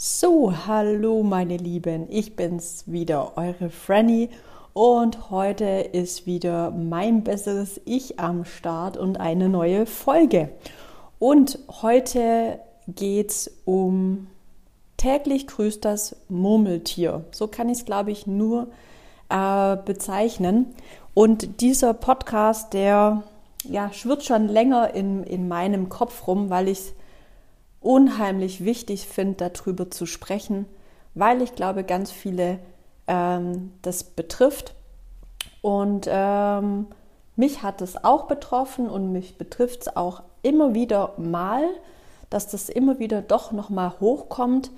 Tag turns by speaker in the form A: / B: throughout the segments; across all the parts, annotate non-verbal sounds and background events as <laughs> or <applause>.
A: So, hallo meine Lieben, ich bin's wieder, eure Franny und heute ist wieder mein besseres Ich am Start und eine neue Folge. Und heute geht's um täglich grüßt das Murmeltier. So kann ich es, glaube ich, nur äh, bezeichnen. Und dieser Podcast, der ja, schwirrt schon länger in, in meinem Kopf rum, weil ich unheimlich wichtig finde, darüber zu sprechen, weil ich glaube, ganz viele ähm, das betrifft. Und ähm, mich hat es auch betroffen und mich betrifft es auch immer wieder mal, dass das immer wieder doch nochmal hochkommt.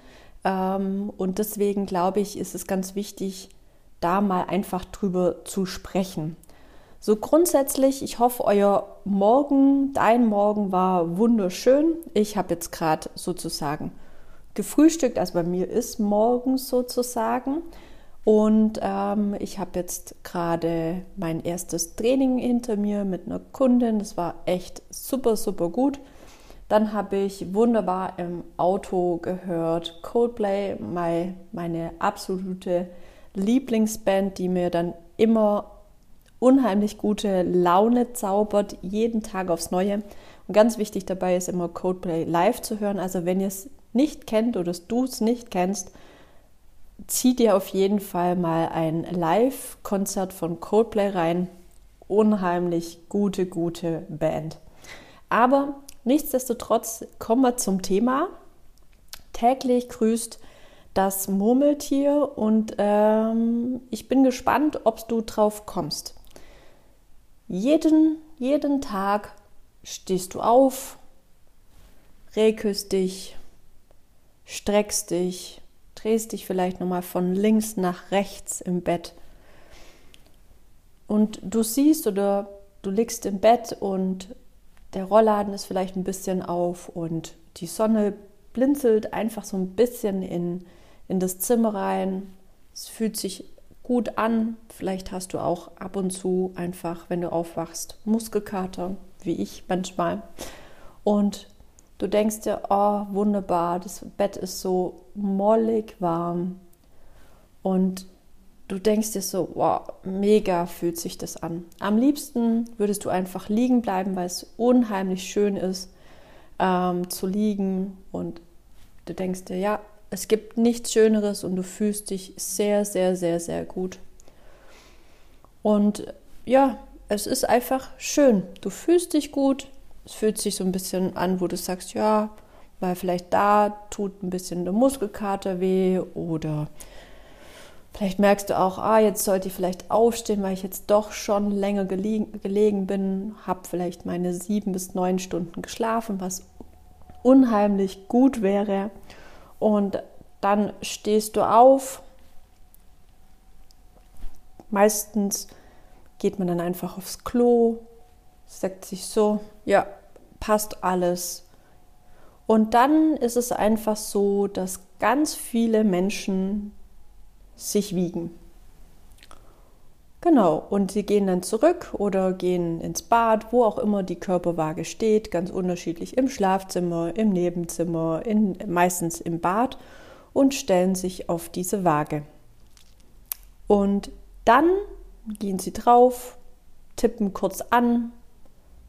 A: Ähm, und deswegen glaube ich, ist es ganz wichtig, da mal einfach drüber zu sprechen. So grundsätzlich, ich hoffe, euer Morgen, dein Morgen war wunderschön. Ich habe jetzt gerade sozusagen gefrühstückt, also bei mir ist morgens sozusagen. Und ähm, ich habe jetzt gerade mein erstes Training hinter mir mit einer Kundin. Das war echt super, super gut. Dann habe ich wunderbar im Auto gehört Coldplay, meine absolute Lieblingsband, die mir dann immer unheimlich gute Laune zaubert, jeden Tag aufs Neue. Und ganz wichtig dabei ist immer Codeplay live zu hören. Also wenn ihr es nicht kennt oder du es nicht kennst, zieh dir auf jeden Fall mal ein Live-Konzert von Codeplay rein. Unheimlich gute, gute Band. Aber nichtsdestotrotz kommen wir zum Thema. Täglich grüßt das Murmeltier und ähm, ich bin gespannt, ob du drauf kommst. Jeden, jeden Tag stehst du auf, regst dich, streckst dich, drehst dich vielleicht nochmal von links nach rechts im Bett. Und du siehst oder du liegst im Bett und der Rollladen ist vielleicht ein bisschen auf und die Sonne blinzelt einfach so ein bisschen in, in das Zimmer rein. Es fühlt sich gut an. Vielleicht hast du auch ab und zu einfach, wenn du aufwachst, Muskelkater, wie ich manchmal. Und du denkst dir, oh, wunderbar, das Bett ist so mollig warm. Und du denkst dir so, wow, mega fühlt sich das an. Am liebsten würdest du einfach liegen bleiben, weil es unheimlich schön ist, ähm, zu liegen. Und du denkst dir, ja, es gibt nichts Schöneres und du fühlst dich sehr, sehr, sehr, sehr gut. Und ja, es ist einfach schön. Du fühlst dich gut. Es fühlt sich so ein bisschen an, wo du sagst, ja, weil vielleicht da tut ein bisschen der Muskelkater weh oder vielleicht merkst du auch, ah, jetzt sollte ich vielleicht aufstehen, weil ich jetzt doch schon länger gelegen, gelegen bin, habe vielleicht meine sieben bis neun Stunden geschlafen, was unheimlich gut wäre. Und dann stehst du auf. Meistens geht man dann einfach aufs Klo, sagt sich so, ja, passt alles. Und dann ist es einfach so, dass ganz viele Menschen sich wiegen. Genau, und sie gehen dann zurück oder gehen ins Bad, wo auch immer die Körperwaage steht, ganz unterschiedlich im Schlafzimmer, im Nebenzimmer, in, meistens im Bad und stellen sich auf diese Waage. Und dann gehen sie drauf, tippen kurz an,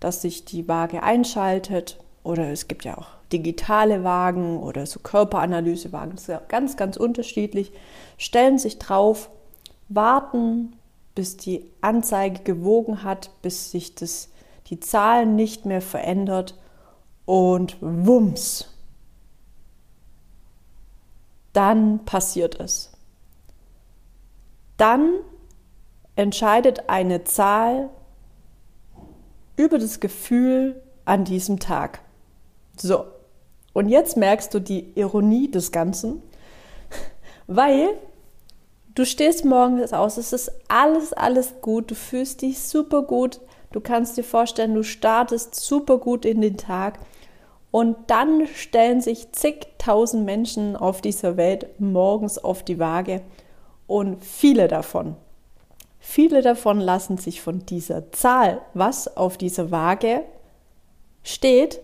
A: dass sich die Waage einschaltet oder es gibt ja auch digitale Wagen oder so Körperanalysewagen, das ist ja ganz, ganz unterschiedlich, stellen sich drauf, warten bis die Anzeige gewogen hat, bis sich das, die Zahlen nicht mehr verändert und wumms, dann passiert es. Dann entscheidet eine Zahl über das Gefühl an diesem Tag. So, und jetzt merkst du die Ironie des Ganzen, <laughs> weil Du stehst morgens aus, es ist alles, alles gut, du fühlst dich super gut, du kannst dir vorstellen, du startest super gut in den Tag. Und dann stellen sich zigtausend Menschen auf dieser Welt morgens auf die Waage. Und viele davon, viele davon lassen sich von dieser Zahl, was auf dieser Waage steht,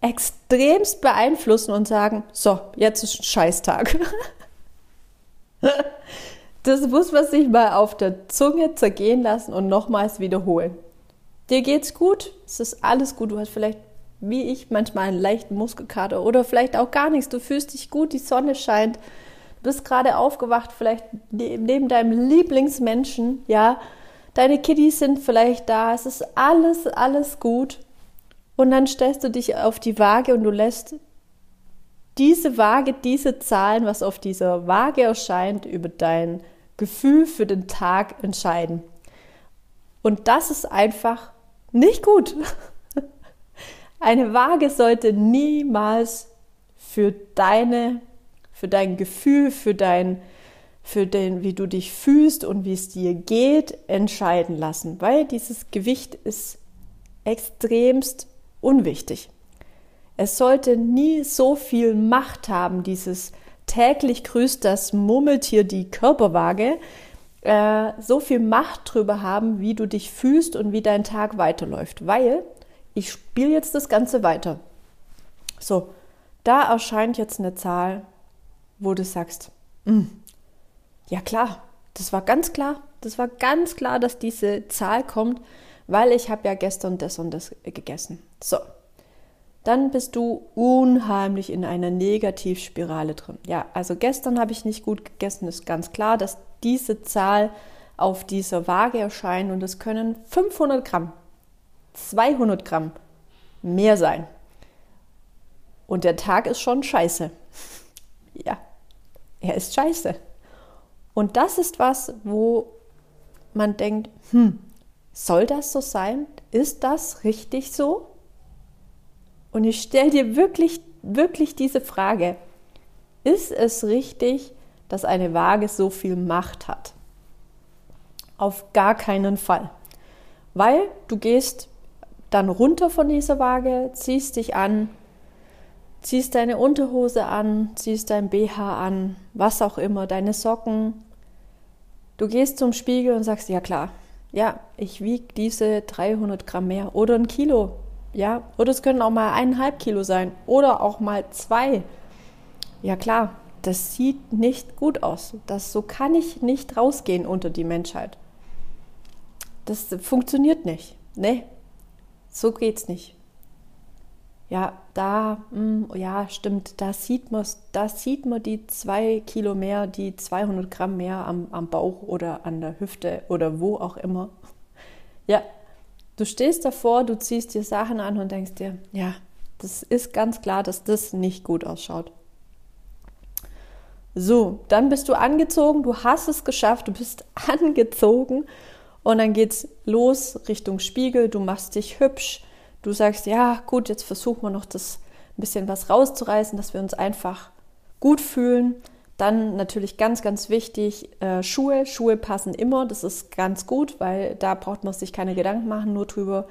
A: extremst beeinflussen und sagen, so, jetzt ist ein Scheißtag. <laughs> Das muss man sich mal auf der Zunge zergehen lassen und nochmals wiederholen. Dir geht's gut, es ist alles gut, du hast vielleicht wie ich manchmal einen leichten Muskelkater oder vielleicht auch gar nichts. Du fühlst dich gut, die Sonne scheint, du bist gerade aufgewacht, vielleicht ne-, neben deinem Lieblingsmenschen, ja. Deine Kiddies sind vielleicht da, es ist alles, alles gut. Und dann stellst du dich auf die Waage und du lässt diese Waage, diese Zahlen, was auf dieser Waage erscheint, über dein Gefühl für den Tag entscheiden. Und das ist einfach nicht gut. <laughs> Eine Waage sollte niemals für deine, für dein Gefühl, für dein, für den, wie du dich fühlst und wie es dir geht, entscheiden lassen, weil dieses Gewicht ist extremst unwichtig. Es sollte nie so viel Macht haben, dieses täglich grüßt das Murmeltier die Körperwaage, äh, so viel Macht drüber haben, wie du dich fühlst und wie dein Tag weiterläuft. Weil ich spiele jetzt das Ganze weiter. So, da erscheint jetzt eine Zahl, wo du sagst, mm, ja klar, das war ganz klar, das war ganz klar, dass diese Zahl kommt, weil ich habe ja gestern das und das gegessen. So, dann bist du unheimlich in einer Negativspirale drin. Ja, also gestern habe ich nicht gut gegessen, ist ganz klar, dass diese Zahl auf dieser Waage erscheint und es können 500 Gramm, 200 Gramm mehr sein. Und der Tag ist schon scheiße. <laughs> Ja, er ist scheiße. Und das ist was, wo man denkt, hm, soll das so sein? Ist das richtig so? Und ich stelle dir wirklich, wirklich diese Frage. Ist es richtig, dass eine Waage so viel Macht hat? Auf gar keinen Fall. Weil du gehst dann runter von dieser Waage, ziehst dich an, ziehst deine Unterhose an, ziehst dein BH an, was auch immer, deine Socken. Du gehst zum Spiegel und sagst, ja klar, ja, ich wiege diese 300 Gramm mehr oder ein Kilo ja, oder es können auch mal eineinhalb Kilo sein oder auch mal zwei. Ja klar, das sieht nicht gut aus. Das, so kann ich nicht rausgehen unter die Menschheit. Das funktioniert nicht. Nee, so geht's nicht. Ja, da, mh, hm, ja, stimmt, da sieht man, da sieht man die zwei Kilo mehr, die 200 Gramm mehr am, am Bauch oder an der Hüfte oder wo auch immer. Ja, Du stehst davor, du ziehst dir Sachen an und denkst dir, ja, das ist ganz klar, dass das nicht gut ausschaut. So, dann bist du angezogen, du hast es geschafft, du bist <laughs> angezogen und dann geht's los Richtung Spiegel, du machst dich hübsch, du sagst, ja, gut, jetzt versuchen wir noch das ein bisschen was rauszureißen, dass wir uns einfach gut fühlen. Dann natürlich ganz, ganz wichtig, äh, Schuhe. Schuhe passen immer, das ist ganz gut, weil da braucht man sich keine Gedanken machen, nur drüber.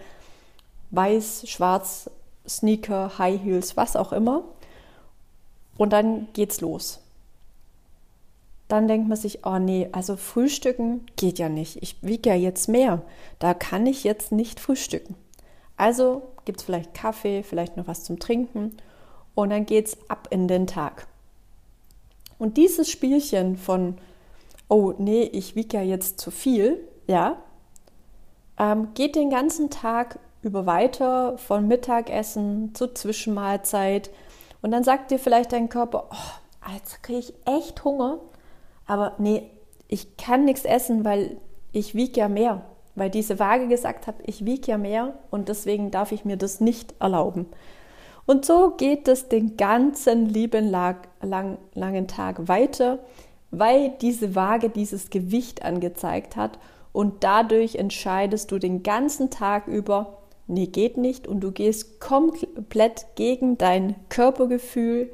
A: Weiß, schwarz, Sneaker, High Heels, was auch immer. Und dann geht's los. Dann denkt man sich, oh nee, also frühstücken geht ja nicht. Ich wiege ja jetzt mehr. Da kann ich jetzt nicht frühstücken. Also gibt es vielleicht Kaffee, vielleicht noch was zum Trinken und dann geht's ab in den Tag. Und dieses Spielchen von, oh nee, ich wiege ja jetzt zu viel, ja, ähm, geht den ganzen Tag über weiter von Mittagessen zu Zwischenmahlzeit. Und dann sagt dir vielleicht dein Körper, oh, jetzt kriege ich echt Hunger, aber nee, ich kann nichts essen, weil ich wiege ja mehr. Weil diese Waage gesagt hat, ich wiege ja mehr und deswegen darf ich mir das nicht erlauben. Und so geht es den ganzen lieben lang, langen Tag weiter, weil diese Waage dieses Gewicht angezeigt hat. Und dadurch entscheidest du den ganzen Tag über, nee, geht nicht. Und du gehst komplett gegen dein Körpergefühl,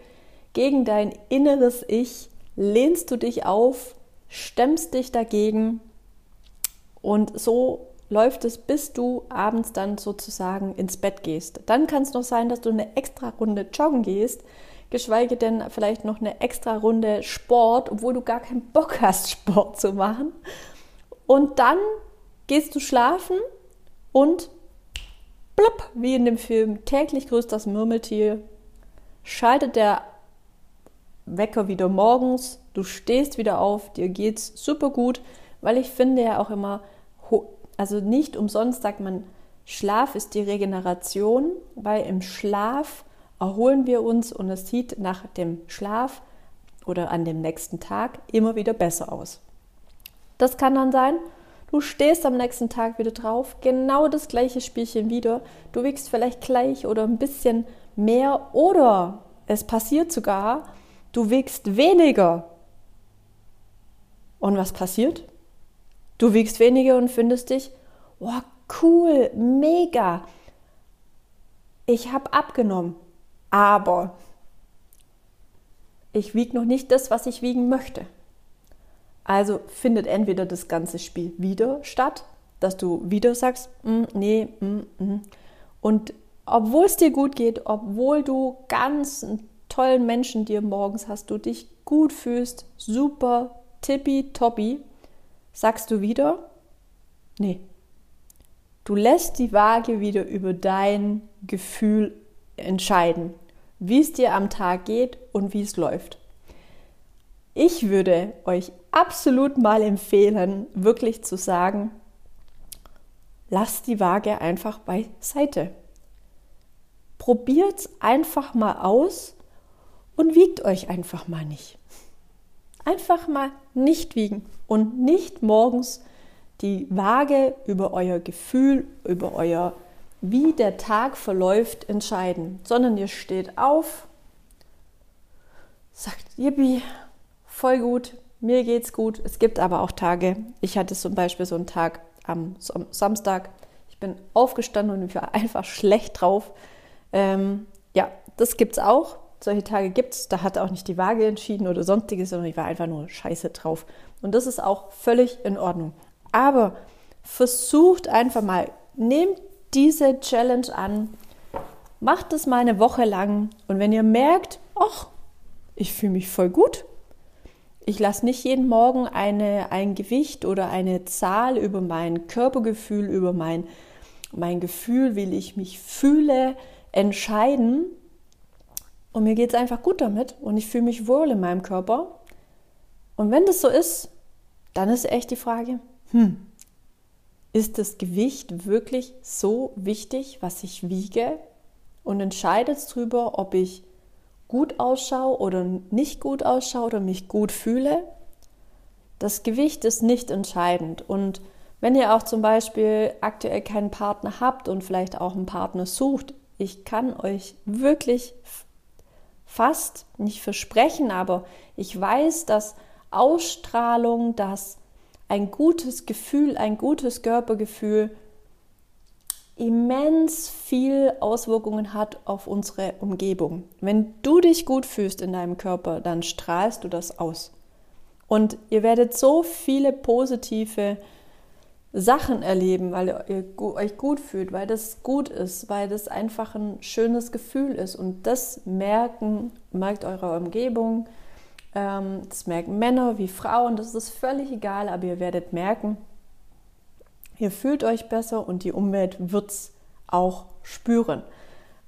A: gegen dein inneres Ich, lehnst du dich auf, stemmst dich dagegen. Und so läuft es, bis du abends dann sozusagen ins Bett gehst. Dann kann es noch sein, dass du eine extra Runde joggen gehst, geschweige denn vielleicht noch eine extra Runde Sport, obwohl du gar keinen Bock <laughs> hast, Sport zu machen. Und dann gehst du schlafen und plopp, wie in dem Film täglich grüßt das Murmeltier, schaltet der Wecker wieder morgens, du stehst wieder auf, dir geht's super gut, weil ich finde ja auch immer, also nicht umsonst sagt man, Schlaf ist die Regeneration, weil im Schlaf erholen wir uns und es sieht nach dem Schlaf oder an dem nächsten Tag immer wieder besser aus. Das kann dann sein, du stehst am nächsten Tag wieder drauf, genau das gleiche Spielchen wieder, du wiegst vielleicht gleich oder ein bisschen mehr oder es passiert sogar, du wiegst weniger. Und was passiert? Du wiegst weniger und findest dich, oh cool, mega. Ich habe abgenommen, aber ich wiege noch nicht das, was ich wiegen möchte. Also findet entweder das ganze Spiel wieder statt, dass du wieder sagst, mm, nee, mm, mm. und obwohl es dir gut geht, obwohl du ganz tollen Menschen dir morgens hast, du dich gut fühlst, super, tippi, toppi, sagst du wieder, nee. Du lässt die Waage wieder über dein Gefühl entscheiden, wie es dir am Tag geht und wie es läuft. Ich würde euch absolut mal empfehlen, wirklich zu sagen, lasst die Waage einfach beiseite. Probiert es einfach mal aus und wiegt euch einfach mal nicht. Einfach mal nicht wiegen und nicht morgens die Waage über euer Gefühl, über euer, wie der Tag verläuft, entscheiden, sondern ihr steht auf, sagt, Yippie, voll gut, mir geht's gut. Es gibt aber auch Tage, ich hatte zum Beispiel so einen Tag am Samstag, ich bin aufgestanden und ich war <laughs> einfach schlecht drauf. Ähm, ja, das gibt's auch solche Tage gibt es, da hat auch nicht die Waage entschieden oder sonstiges, sondern ich war einfach nur scheiße drauf. Und das ist auch völlig in Ordnung. Aber versucht einfach mal, nehmt diese Challenge an, macht es mal eine Woche lang und wenn ihr merkt, ach, ich fühle mich voll gut, ich lasse nicht jeden Morgen eine, ein Gewicht oder eine Zahl über mein Körpergefühl, über mein, mein Gefühl, wie ich mich fühle, entscheiden, und mir geht es einfach gut damit und ich fühle mich wohl in meinem Körper. Und wenn das so ist, dann ist echt die Frage, hm, ist das Gewicht wirklich so wichtig, was ich wiege? Und entscheidet darüber, ob ich gut ausschaue oder nicht gut ausschaue oder mich gut fühle? Das Gewicht ist nicht entscheidend. Und wenn ihr auch zum Beispiel aktuell keinen Partner habt und vielleicht auch einen Partner sucht, ich kann euch wirklich fast nicht versprechen, aber ich weiß, dass Ausstrahlung, dass ein gutes Gefühl, ein gutes Körpergefühl immens viel Auswirkungen hat auf unsere Umgebung. Wenn du dich gut fühlst in deinem Körper, dann strahlst du das aus. Und ihr werdet so viele positive Sachen erleben, weil ihr euch gut fühlt, weil das gut ist, weil das einfach ein schönes Gefühl ist. Und das merken, merkt eure Umgebung, ähm, das merken Männer wie Frauen, das ist völlig egal, aber ihr werdet merken, ihr fühlt euch besser und die Umwelt wird es auch spüren.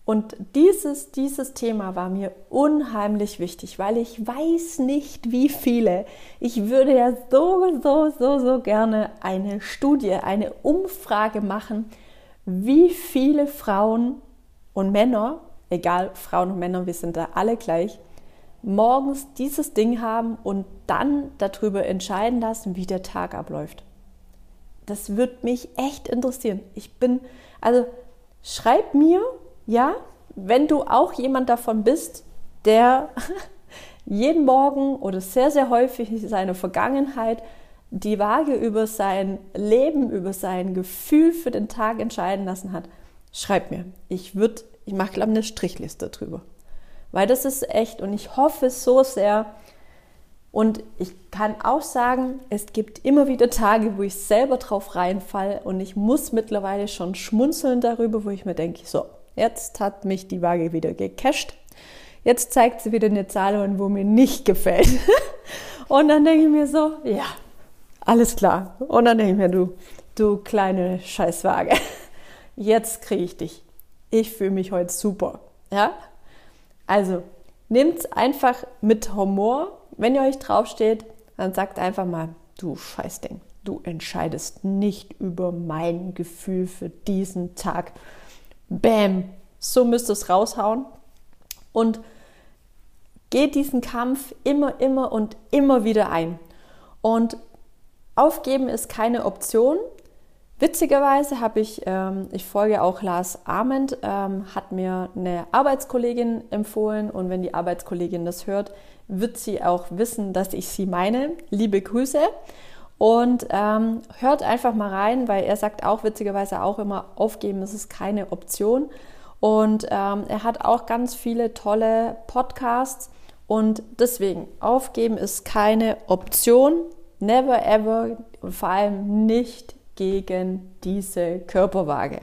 A: Und dieses, dieses Thema war mir unheimlich wichtig, weil ich weiß nicht, wie viele. Ich würde ja so, so, so, so gerne eine Studie, eine Umfrage machen, wie viele Frauen und Männer, egal Frauen und Männer, wir sind da alle gleich, morgens dieses Ding haben und dann darüber entscheiden lassen, wie der Tag abläuft. Das würde mich echt interessieren. Ich bin, also schreib mir, ja, wenn du auch jemand davon bist, der <laughs> jeden Morgen oder sehr, sehr häufig seine Vergangenheit die Waage über sein Leben, über sein Gefühl für den Tag entscheiden lassen hat, schreib mir. Ich würde, ich mache glaube eine Strichliste drüber. Weil das ist echt und ich hoffe so sehr. Und ich kann auch sagen, es gibt immer wieder Tage, wo ich selber drauf reinfall und ich muss mittlerweile schon schmunzeln darüber, wo ich mir denke, so, Jetzt hat mich die Waage wieder gecasht. Jetzt zeigt sie wieder eine Zahl wo mir nicht gefällt. <laughs> Und dann denke ich mir so, ja, alles klar. Und dann denke ich mir, du, du kleine Scheißwaage. <laughs> jetzt kriege ich dich. Ich fühle mich heute super. Ja? Also, nehmt einfach mit Humor. Wenn ihr euch draufsteht, dann sagt einfach mal, du Scheißding, du entscheidest nicht über mein Gefühl für diesen Tag. Bäm, so müsst ihr es raushauen. Und geht diesen Kampf immer, immer und immer wieder ein. Und aufgeben ist keine Option. Witzigerweise habe ich, ähm, ich folge auch Lars Arment, ähm, hat mir eine Arbeitskollegin empfohlen und wenn die Arbeitskollegin das hört, wird sie auch wissen, dass ich sie meine. Liebe Grüße. Und ähm, hört einfach mal rein, weil er sagt auch witzigerweise auch immer, aufgeben ist es keine Option. Und ähm, er hat auch ganz viele tolle Podcasts. Und deswegen, aufgeben ist keine Option. Never ever und vor allem nicht gegen diese Körperwaage.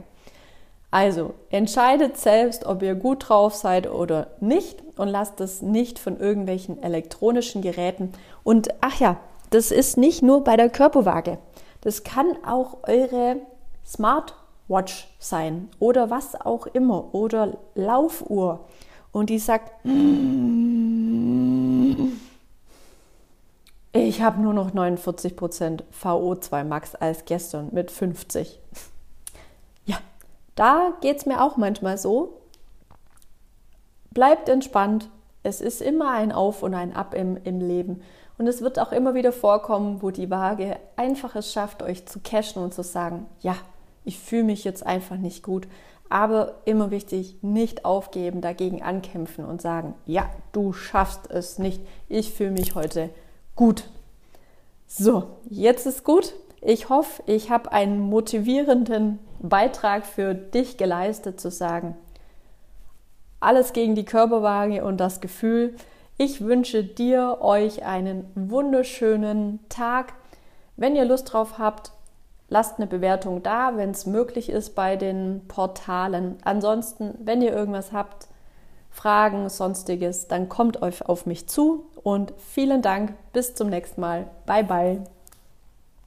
A: Also entscheidet selbst, ob ihr gut drauf seid oder nicht und lasst es nicht von irgendwelchen elektronischen Geräten. Und ach ja, das ist nicht nur bei der Körperwaage. Das kann auch eure Smartwatch sein oder was auch immer oder Laufuhr. Und die sagt, ich habe nur noch 49% VO2 Max als gestern mit 50. <laughs> Ja, da geht es mir auch manchmal so. Bleibt entspannt. Es ist immer ein Auf und ein Ab im, im Leben. Und es wird auch immer wieder vorkommen, wo die Waage einfach es schafft, euch zu cashen und zu sagen, ja, ich fühle mich jetzt einfach nicht gut. Aber immer wichtig, nicht aufgeben, dagegen ankämpfen und sagen, ja, du schaffst es nicht. Ich fühle mich heute gut. So, jetzt ist gut. Ich hoffe, ich habe einen motivierenden Beitrag für dich geleistet, zu sagen, alles gegen die Körperwaage und das Gefühl, ich wünsche dir, euch einen wunderschönen Tag. Wenn ihr Lust drauf habt, lasst eine Bewertung da, wenn es möglich ist bei den Portalen. Ansonsten, wenn ihr irgendwas habt, Fragen, sonstiges, dann kommt euch auf mich zu und vielen Dank. Bis zum nächsten Mal. Bye bye.